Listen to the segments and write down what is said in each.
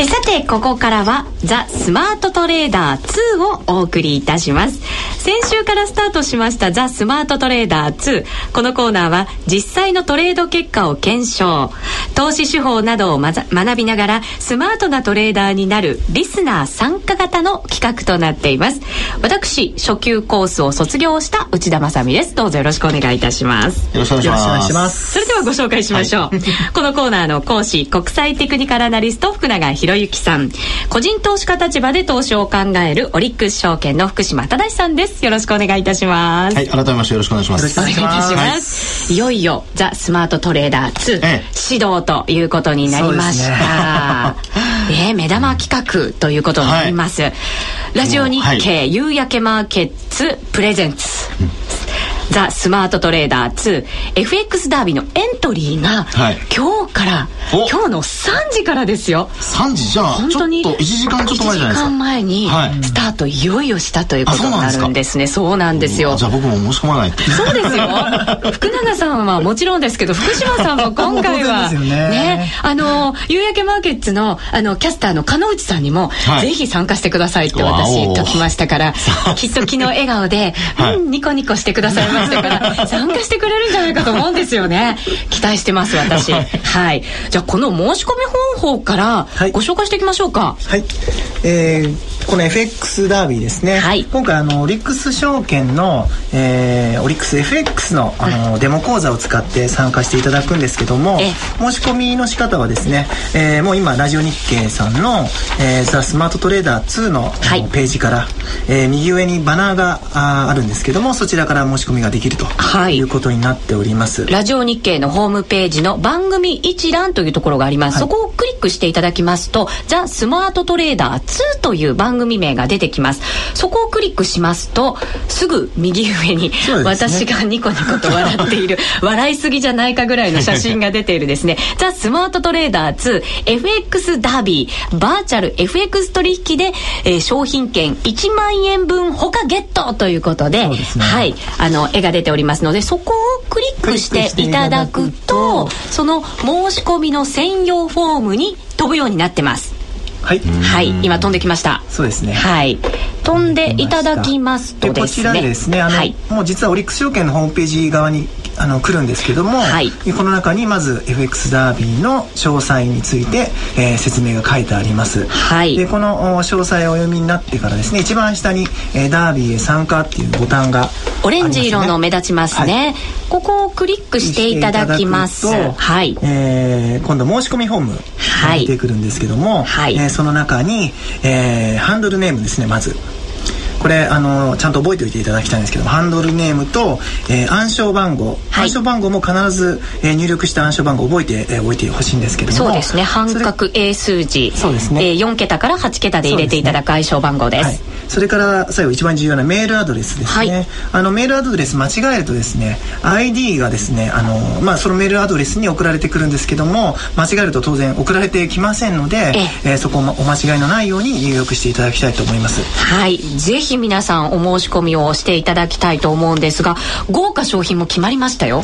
えさてここからはザ・スマートトレーダー2をお送りいたします。先週からスタートしましたザ・スマートトレーダー2このコーナーは実際のトレード結果を検証。投資手法などを、ま、学びながらスマートなトレーダーになるリスナー参加型の企画となっています。私初級コースを卒業した内田まさです。どうぞよろしくお願いいたします。よろしくお願いします。それではご紹介しましょう、はい、このコーナーの講師国際テクニカルアナリスト福永博之さん。個人投資家立場で投資を考えるオリックス証券の福島忠さんです。よろしくお願いいたします。はい改めましてよろしくお願いします。お願いいたします、はい、いよいよザ・スマートトレーダー2、ええ、指導ということになりました、ね、え目玉企画ということになります、はい、ラジオ日経、はい、夕焼けマーケッツプレゼンツ、うんザ・スマートトレーダー 2FX ダービーのエントリーが、はい、今日から今日の3時からですよ。3時じゃあ本当に1時間ちょっと前じゃないですか。1時間前にスタートいよいよしたということになるんですね。そうなんですよ。じゃあ僕も申し込まないそうですよ。福永さんはもちろんですけど福島さんも今回は ね。ねあの夕焼けマーケッツのあのキャスターの鹿内さんにも、はい、ぜひ参加してくださいって私書きましたからきっと昨日笑顔で、はい、うんニコニコしてくださいましたから参加してくれるんじゃないかと思うんですよね。期待してます私。はい。じゃあこの申し込み方法からご紹介していきましょうか。はい、えー、この FX ダービーですね、はい、今回あのオリックス証券の、えー、オリックス FX のあの、はい、デモ講座を使って参加していただくんですけども申し込みの仕方はですね、えー、もう今ラジオ日経さんの、えー、ザ・スマートトレーダー2の、はい、ページから、えー、右上にバナーがああるんですけどもそちらから申し込みができると、はい、いうことになっております。ラジオ日経のホームページの番組一覧というところがあります、はい、そこをクリックしていただきますと「ザ・スマートトレーダー2」という番組名が出てきます。そこをクリックしますとすぐ右上に、私がニコニコと笑っている 笑いすぎじゃないかぐらいの写真が出ているですね「ザ・スマートトレーダー 2FX ダービーバーチャル FX 取引で、えー、商品券1万円分他ゲット」ということで、ね、はい。あの絵が出ておりますのでそこをクリックしていただくとその申し込みのの専用フォームに飛ぶようになってます。はい、はい、今飛んできました。そうですね。はい。飛んでいただきますとですね。こちらですねあの、はい、もう実はオリックス証券のホームページ側にあの来るんですけども、はい、この中にまず FX ダービーの詳細について、えー、説明が書いてあります、はい、でこの詳細をお読みになってからですね一番下に、えー、ダービーへ参加っていうボタンが、ね、オレンジ色の目立ちますね、はい、ここをクリックしていただきます。はい、えー、今度申し込みフォームが出てくるんですけども、はい。えー、その中に、えー、ハンドルネームですねまずこれあのちゃんと覚えておいていただきたいんですけどハンドルネームと、えー、暗証番号、はい、暗証番号も必ず、えー、入力した暗証番号覚えて、えー、おいてほしいんですけども。そうですね。半角英数字。そうですね、えー、4桁から8桁で入れていただく暗証番号です、はい。それから最後一番重要なメールアドレスですね、はい、あのメールアドレス間違えるとですね ID がですねあの、まあ、そのメールアドレスに送られてくるんですけども間違えると当然送られてきませんのでえ。えー、そこもお間違いのないように入力していただきたいと思います。はい。ぜひ皆さんお申し込みをしていただきたいと思うんですが豪華商品も決まりましたよ。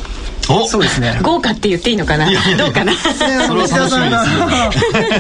そうですね。豪華って言っていいのかな？どうかな？西田さんが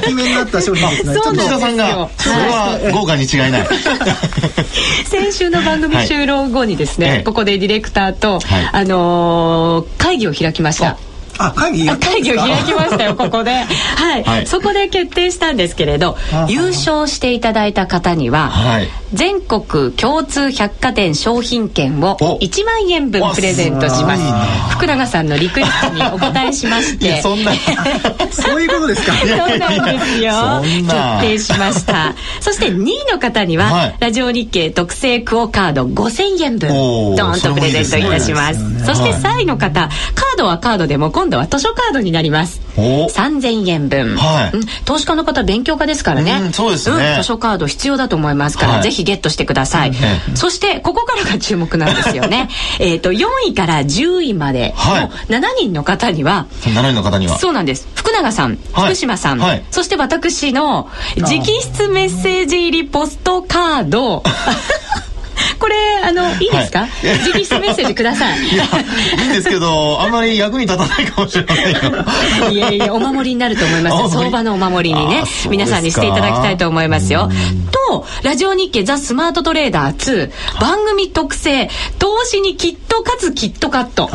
決めになった商品ですね。西田さんがそれは豪華に違いない。先週の番組終了後にですね、はい、ここでディレクターと、はい、あのー、会議を開きましたあ会議会議を開きましたよここで、はい、はい、そこで決定したんですけれど優勝していただいた方には、はい、全国共通百貨店商品券を1万円分プレゼントします。福永さんのリクエストにお答えしまして。そんな。そういうことですか？そうなんですよ。決定しました。そして2位の方には、はい、ラジオ日経特製クオカード5000円分ドーンとプレゼントいたします、ね、そして3位の方カードはカードでも今度は図書カードになります。3000円分、はい、うん、投資家の方勉強家ですからね、うん、そうですね、うん、図書カード必要だと思いますから、はい、ぜひゲットしてください、そしてここからが注目なんですよね。えっと4位から10位までの7人の方には、はい、7人の方には。そうなんです。福永さん、福島さん、そして私の直筆メッセージ入りポストカード これあのいいですか、はい、直筆メッセージください。いやいいんですけどあんまり役に立たないかもしれないよ。いやいやお守りになると思います相場のお守りにね皆さんにしていただきたいと思いますよ。とラジオ日経ザ・スマートトレーダー2番組特製投資にきっと勝つキットカット。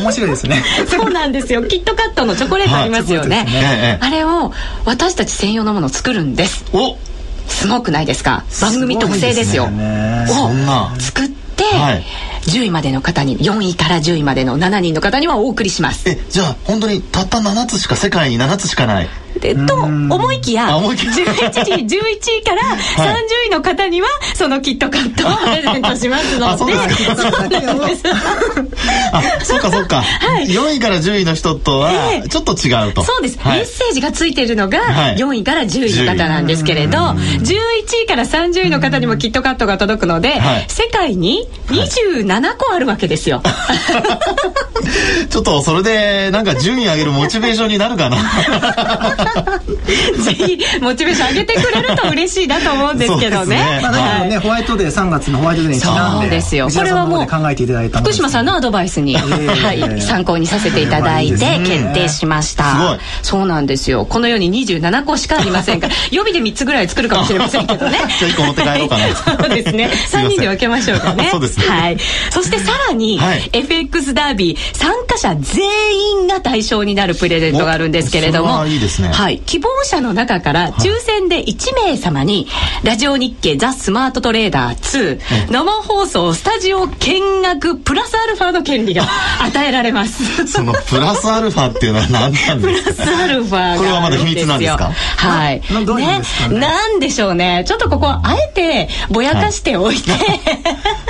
面白いですね。そうなんですよ。キットカットのチョコレートありますよね、ね、あれを私たち専用のものを作るんです。おすごくないですか？番組特製ですよ。そんな。作って、はい、10位までの方に4位から10位までの7人の方にはお送りします。えじゃあ本当にたった7つしか世界に7つしかないでと思いきや11時 11位から30位の方にはそのキットカットをプレゼントしますので。そうか。そうか、はい、4位から10位の人とはちょっと違うと、そうです、メッセージがついてるのが4位から10位の方なんですけれど、11位から30位の方にもキットカットが届くので、世界に27個あるわけですよ、ちょっとそれでなんか順位上げるモチベーションになるかなぜひモチベーション上げてくれると嬉しいなと思うんですけどね。ねまあ、ね、ホワイトデー3月のホワイトデーにちなんで。そうですよ。これはもう考えていただいた福島さんのアドバイスに、はい、参考にさせていただいて決定しました。そうなんですよ。このように27個しかありませんから、予備で3つぐらい作るかもしれませんけどね。じゃあ1個持って帰ろうかな。そうですね。3人で分けましょうかね。そうですね。はい。そしてさらに、FX ダービー参加者全員が対象になるプレゼントがあるんですけれども、いいですね。はい。希望者の中から抽選で1名様に、ラジオ日経ザ・スマートトレーダー2、生放送スタジオ見学プラスアルファの権利が与えられます。そのプラスアルファっていうのは何なんですか？プラスアルファこれはまだ秘密なんですか？はい。ね、なんでしょうね。ちょっとここあえてぼやかしておいて、はい、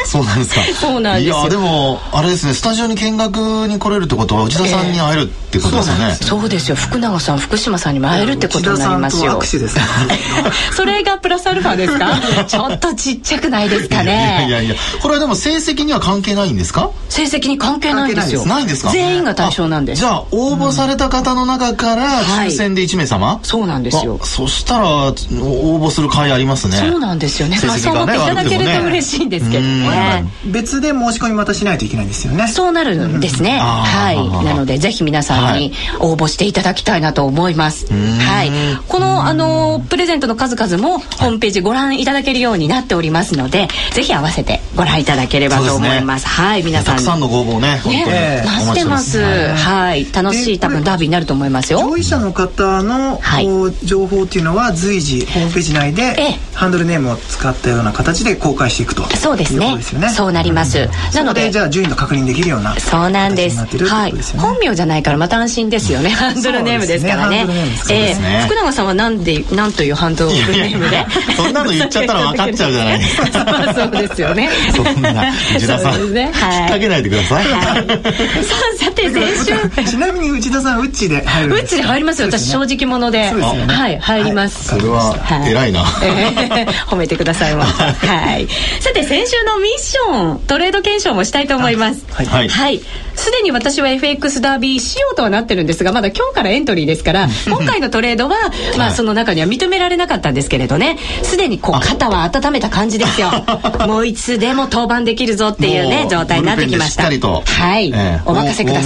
そうなんですか。そうなんですいや、でも、あれですね、スタジオに見学に来れるってことは内田さんに会えるってことですよ。ね。えー、そうですよ。福永さん、福島さんにも会えるってことになりますよ。それがプラスアルファですか？ちょっとちっちゃくないですかね。いやいやいやこれはでも成績には関係ないんですか？成績に関係ないですよ。ないんですか？全員が対象なんです。じゃあ応募された方の中から抽選で1名様、はい、そうなんですよ。そしたら応募する会ありますね。そうなんですよね。まあそう思っていただけると嬉しいんですけどね。別で申し込みまたしないといけないんですよね。そうなるんですね、はい。なのでぜひ皆さんに応募していただきたいなと思いますはいこのあのプレゼントの数々もホームページご覧いただけるようになっておりますのでぜひ合わせてご覧いただければと思います。はい、皆さん。たくさんのご応募ね、本当に待ってます。はい、楽しい多分ダービーになると思いますよ。上位者の方の、情報っていうのは随時ホームページ内でハンドルネームを使ったような形で公開していくと。そうですね。そうなります。なのでじゃあ順位の確認できるような。そうなんです。はい。本名じゃないからまた安心ですよね。ハンドルネームですからね。ええ、福永さんはなんでなんというハンドルネームで？そんなの言っちゃったら分かっちゃうじゃないですか。そうですよね。そんな内田さん、ね、引っ掛けないでください。はい、さあさて先週 ちなみに内田さんウッチで入る。ウッチで入りますよ。私正直者で、はい入ります。それは偉いな。褒めてくださいま。はい。さて先週のミッショントレード検証もしたいと思います。はい。はい。すでに私は FX ダービー仕様とはなってるんですがまだ今日からエントリーですから今回のトレードはまあその中には認められなかったんですけれどねすでにこう肩は温めた感じですよ もういつでも登板できるぞっていうね状態になってきましたはい、えー、お任せください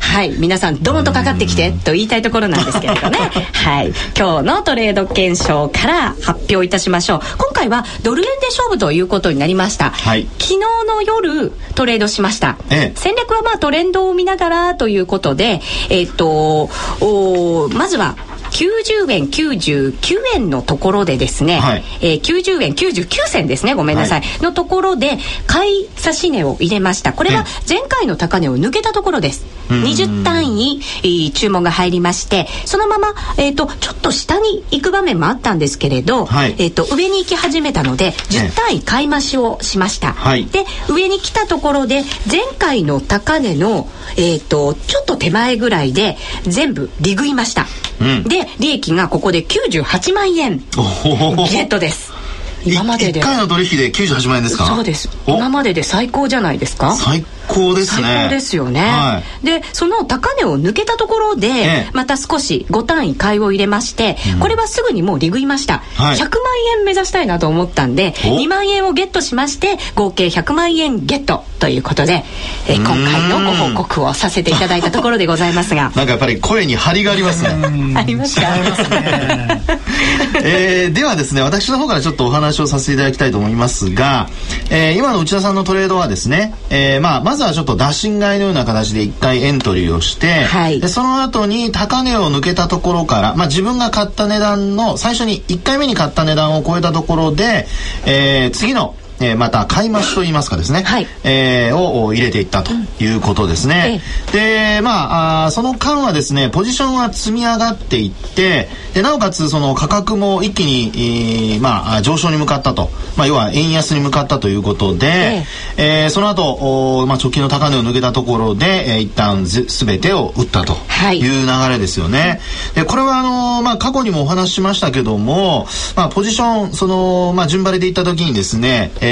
はい。皆さんドンとかかってきてと言いたいところなんですけれどね。はい。今日のトレード検証から発表いたしましょう。今回はドル円で勝負ということになりました、はい、昨日の夜トレードしました、ええ、戦略はまあトレンドを見ながらということでえっ、ー、とおまずは90円99円のところでですね、はい、えー、90円99銭ですねごめんなさい、はい、のところで買い差し値を入れました。これは前回の高値を抜けたところです20単位、えー、注文が入りましてそのまま、えーと、ちょっと下に行く場面もあったんですけれど、はい、えーと、上に行き始めたので10単位買い増しをしました、はい、で上に来たところで前回の高値の、えーと、ちょっと手前ぐらいで全部利食いました、うん、で利益がここで98万円。ゲットです今までで。1回の取引で98万円ですか？そうです。今までで最高じゃないですか？最高ですね。最高ですよね、はい、でその高値を抜けたところで、ええ、また少し5単位買いを入れまして、うん、これはすぐにもう利食いました、はい、100万円目指したいなと思ったんで2万円をゲットしまして合計100万円ゲットということで、え今回のご報告をさせていただいたところでございますが。なんかやっぱり声に張りがありますね。ありますか？えー、ではですね私の方からちょっとお話をさせていただきたいと思いますが、えー、今の内田さんのトレードはですね、えー、まあまずはちょっと打診買いのような形で1回エントリーをして、はい、でその後に高値を抜けたところから、まあ、自分が買った値段の最初に1回目に買った値段を超えたところで、えー、次のえー、また買い増しといいますかですね、はい、えー、を入れていったということですね。うん、で、まああ、その間はですね、ポジションは積み上がっていって、でなおかつその価格も一気に、えー、まあ、上昇に向かったと、まあ、要は円安に向かったということで、ええ。えー、その後お、まあ、直近の高値を抜けたところで、えー、一旦すべてを打ったとい。う流れですよね。はい、でこれはあのまあ、過去にもお話ししましたけども、まあ、ポジションその、まあ、順張りでいった時にですね、え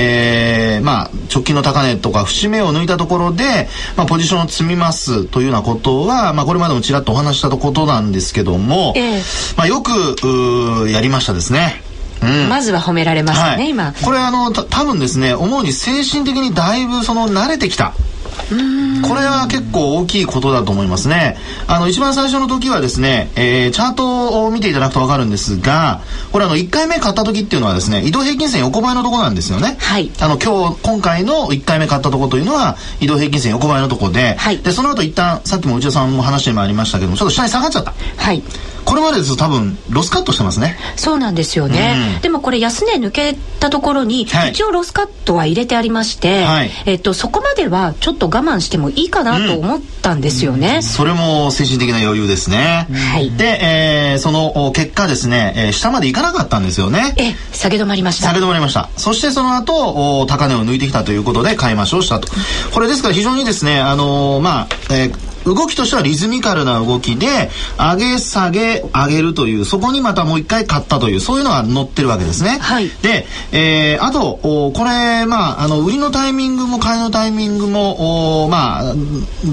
ー、まあ、直近の高値とか節目を抜いたところで、まあ、ポジションを積みますというようなことは、まあ、これまでもちらっとお話したことなんですけども、えー、まあ、よくやりましたですね。うん、まずは褒められましたね、はい、今。これあの多分ですね思うに精神的にだいぶその慣れてきたこれは結構大きいことだと思いますね。あの、一番最初の時はですね、えー、チャートを見ていただくとわかるんですが、これあの、1回目買った時っていうのはですね、移動平均線横ばいのとこなんですよね。はい。あの、今日、今回の1回目買ったとこというのは、移動平均線横ばいのとこで、はい。で、その後一旦、さっきも内田さんも話にもありましたけども、ちょっと下に下がっちゃった。はい。これまでですと多分ロスカットしてますね。そうなんですよね、うん、でもこれ安値抜けたところに、一応ロスカットは入れてありまして、はい、えっと、そこまではちょっと我慢してもいいかなと思ったんですよね、うん、それも精神的な余裕ですね、はい、で、えー、その結果ですね、えー、下まで行かなかったんですよね。え下げ止まりました。下げ止まりました。そしてその後高値を抜いてきたということで買い増しをしたと。これですから非常にですねあのー、まあ、えー動きとしてはリズミカルな動きで、上げ下げ上げるという、そこにまたもう一回買ったという、そういうのが載ってるわけですね。はい。で、えー、あと、これ、まあ、あの、売りのタイミングも買いのタイミングも、まあ、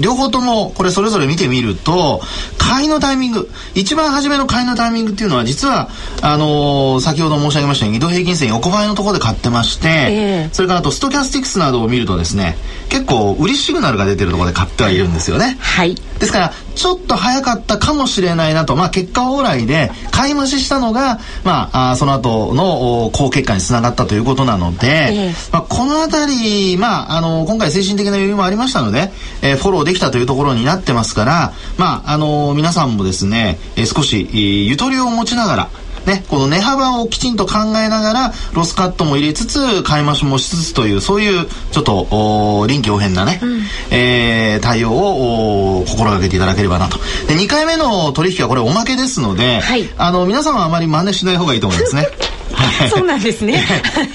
両方ともこれそれぞれ見てみると、買いのタイミング、一番初めの買いのタイミングっていうのは、実は、あのー、先ほど申し上げましたように、移動平均線横ばいのところで買ってまして、えー、それからあと、ストキャスティクスなどを見るとですね、結構、売りシグナルが出てるところで買ってはいるんですよね。はい。ですから、ちょっと早かったかもしれないなと、まあ、結果往来で、買い増ししたのが、まあ、あその後の好結果につながったということなので、えー、まあ、このあたり、まあ、あの、今回精神的な余裕もありましたので、えー、フォローできたというところになってますから、まあ、あの、皆さんもですね、えー、少し、ゆとりを持ちながら、ね、この値幅をきちんと考えながら、ロスカットも入れつつ、買い増しもしつつという、そういう、ちょっと、臨機応変なね、うん、えー、対応を心がけていただければなと。で、2回目の取引はこれおまけですので、はい、あの、皆様はあまり真似しない方がいいと思いますね。そうなんですね。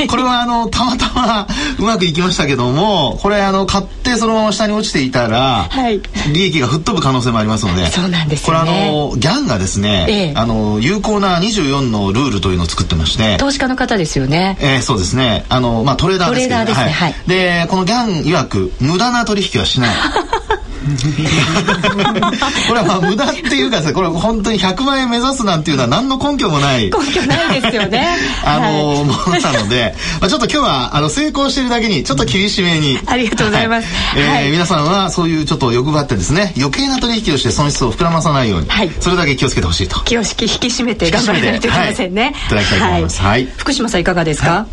これはあのたまたまうまくいきましたけども、これあの買ってそのまま下に落ちていたら、はい、利益が吹っ飛ぶ可能性もありますので、そうなんです、ね、これあのギャンがですね、ええ、あの有効な24のルールというのを作ってまして、投資家の方ですよね。えー、そうですね。あのまあトレーダーですけど、ね、はい、はい。でこのギャン曰く無駄な取引はしない。これはまあ無駄っていうかこれ本当に100万円目指すなんていうのは何の根拠もない。根拠ないですよね。あの、はい、ものなので、まあ、ちょっと今日はあの成功してるだけにちょっと厳しめに。ありがとうございます、はい、えーはい、皆さんはそういうちょっと欲張ってですね余計な取引をして損失を膨らまさないように、はい、それだけ気をつけてほしいと。気を引き締めて頑張らないといけませんね、はい、い。ただきたいと思います、はい、福島さんいかがですか、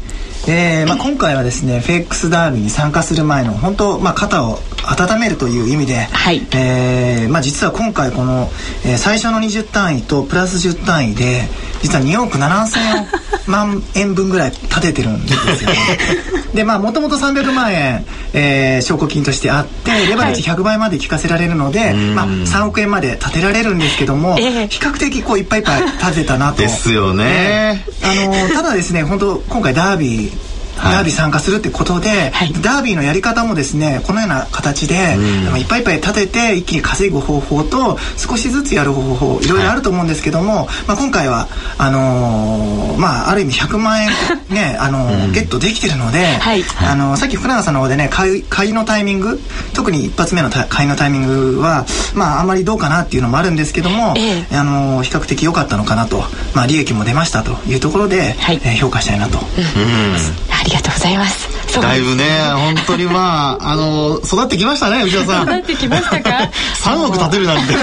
えーまあ、今回はですねフェイクスダービーに参加する前の本当、まあ、肩を温めるという意味で、はい。えーまあ、実は今回この、えー、最初の20単位とプラス10単位で実は2億7000万円分ぐらい立ててるんですよね。でまあもともと300万円、えー、証拠金としてあってレバレッジ100倍まで効かせられるので、はい、まあ、3億円まで立てられるんですけども、えー、比較的こういっぱいいっぱい立てたなと。ですよね、えー、あのただですね本当今回ダービーダービー参加するってことで、はい、ダービーのやり方もですねこのような形で、うん、いっぱいいっぱい立てて一気に稼ぐ方法と少しずつやる方法いろいろあると思うんですけども、はい、まあ、今回はあのー、まあある意味100万円 ねあのーうん、ゲットできてるので、はい、あのー、さっき福永さんの方でね買い買いのタイミング特に一発目の買いのタイミングはまああんまりどうかなっていうのもあるんですけども、ええ、あの比較的良かったのかなと、まあ、利益も出ましたというところで、はい、え評価したいなと思います。ありがとうございます。だいぶね本当にまあ あの育ってきましたね内田さん。育ってきましたか？3億立てるなんて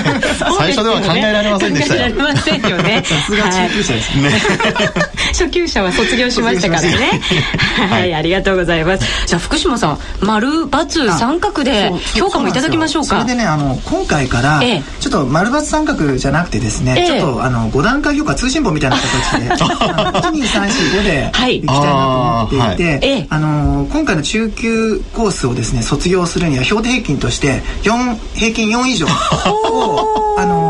最初では考えられませんでしたよ。考えられませんよね。さすが中級者ですね。初級者は卒業しましたからね。はい、ありがとうございます。じゃあ福島さん丸×三角で評価もいただきましょうか？それでねあの今回から、ちょっと丸×三角じゃなくてですね、ちょっとあの5段階評価通信簿みたいな形で12345でい。きたいなと思っていて、あの今回の中級コースをですね卒業するには標定平均として4平均4以上を あの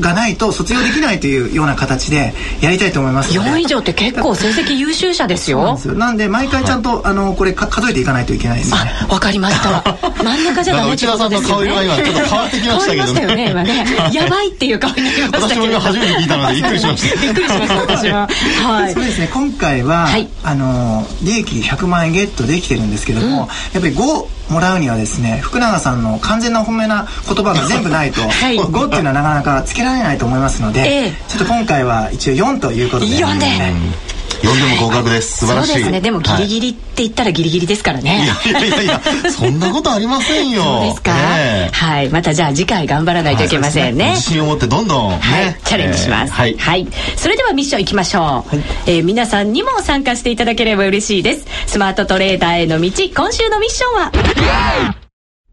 がないと卒業できないというような形でやりたいと思いますので。4以上って結構成績優秀者ですよ。なんで毎回ちゃんと、はい、あのこれ数えていかないといけないですねわかりました。真ん中じゃダメってことですよね内田さんの顔色が今ちょっと変わってきましたけど。ね変わりましたよね。今ねやばいっていう顔になりましたけど。私も初めて聞いたのでびっくりしましたびっくりしました私ははい。そうですね。今回は、はい、あの利益100万円ゲットできてるんですけども、うん、やっぱり5もらうにはですね福永さんの完全な褒めな言葉が全部ないと、はい、5っていうのはなかなかつけられないと思いますので、えー、ちょっと今回は一応4ということで。4で、呼んでも合格です。素晴らしい。そうですね。でもギリギリって言ったらギリギリですからね、はい、いやいやいやそんなことありませんよ。そうですか、ね、はい。またじゃあ次回頑張らないといけませんね。はい、自信を持ってどんどん、ね、はい、チャレンジします、えー、はい、はい、それではミッションいきましょう、はい、えー、皆さんにも参加していただければ嬉しいです。スマートトレーダーへの道今週のミッションは？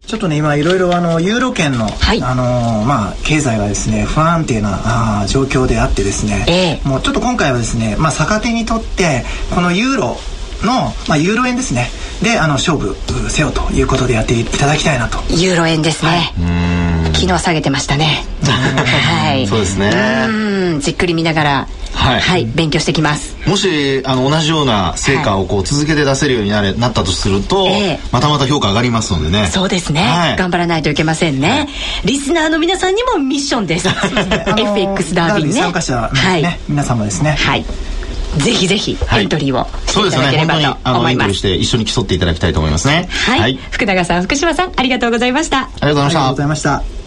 ちょっとね今いろいろあのユーロ圏の、はい、あのまあ経済がですね不安定なあ状況であってですね、えー、もうちょっと今回はですねまあ逆手にとってこのユーロの、まあ、ユーロ円ですね。であの勝負せよということでやっていただきたいなと。ユーロ円ですね、はい、昨日下げてましたね。はい。そうですね。じっくり見ながらはい、はい、勉強してきます。もしあの同じような成果をこう続けて出せるようになれ、なったとすると、えー、またまた評価上がりますのでね。そうですね、はい、頑張らないといけませんね、はい、リスナーの皆さんにもミッションです。FX ダービーね。参加者、ね、はい、皆様ですね。はい。ぜひぜひエントリーをしていただければと思います。して一緒に競っていただきたいと思いますね。はい。福永さん、福島さん、ありがとうございました。ありがとうございました。ありがとうございました。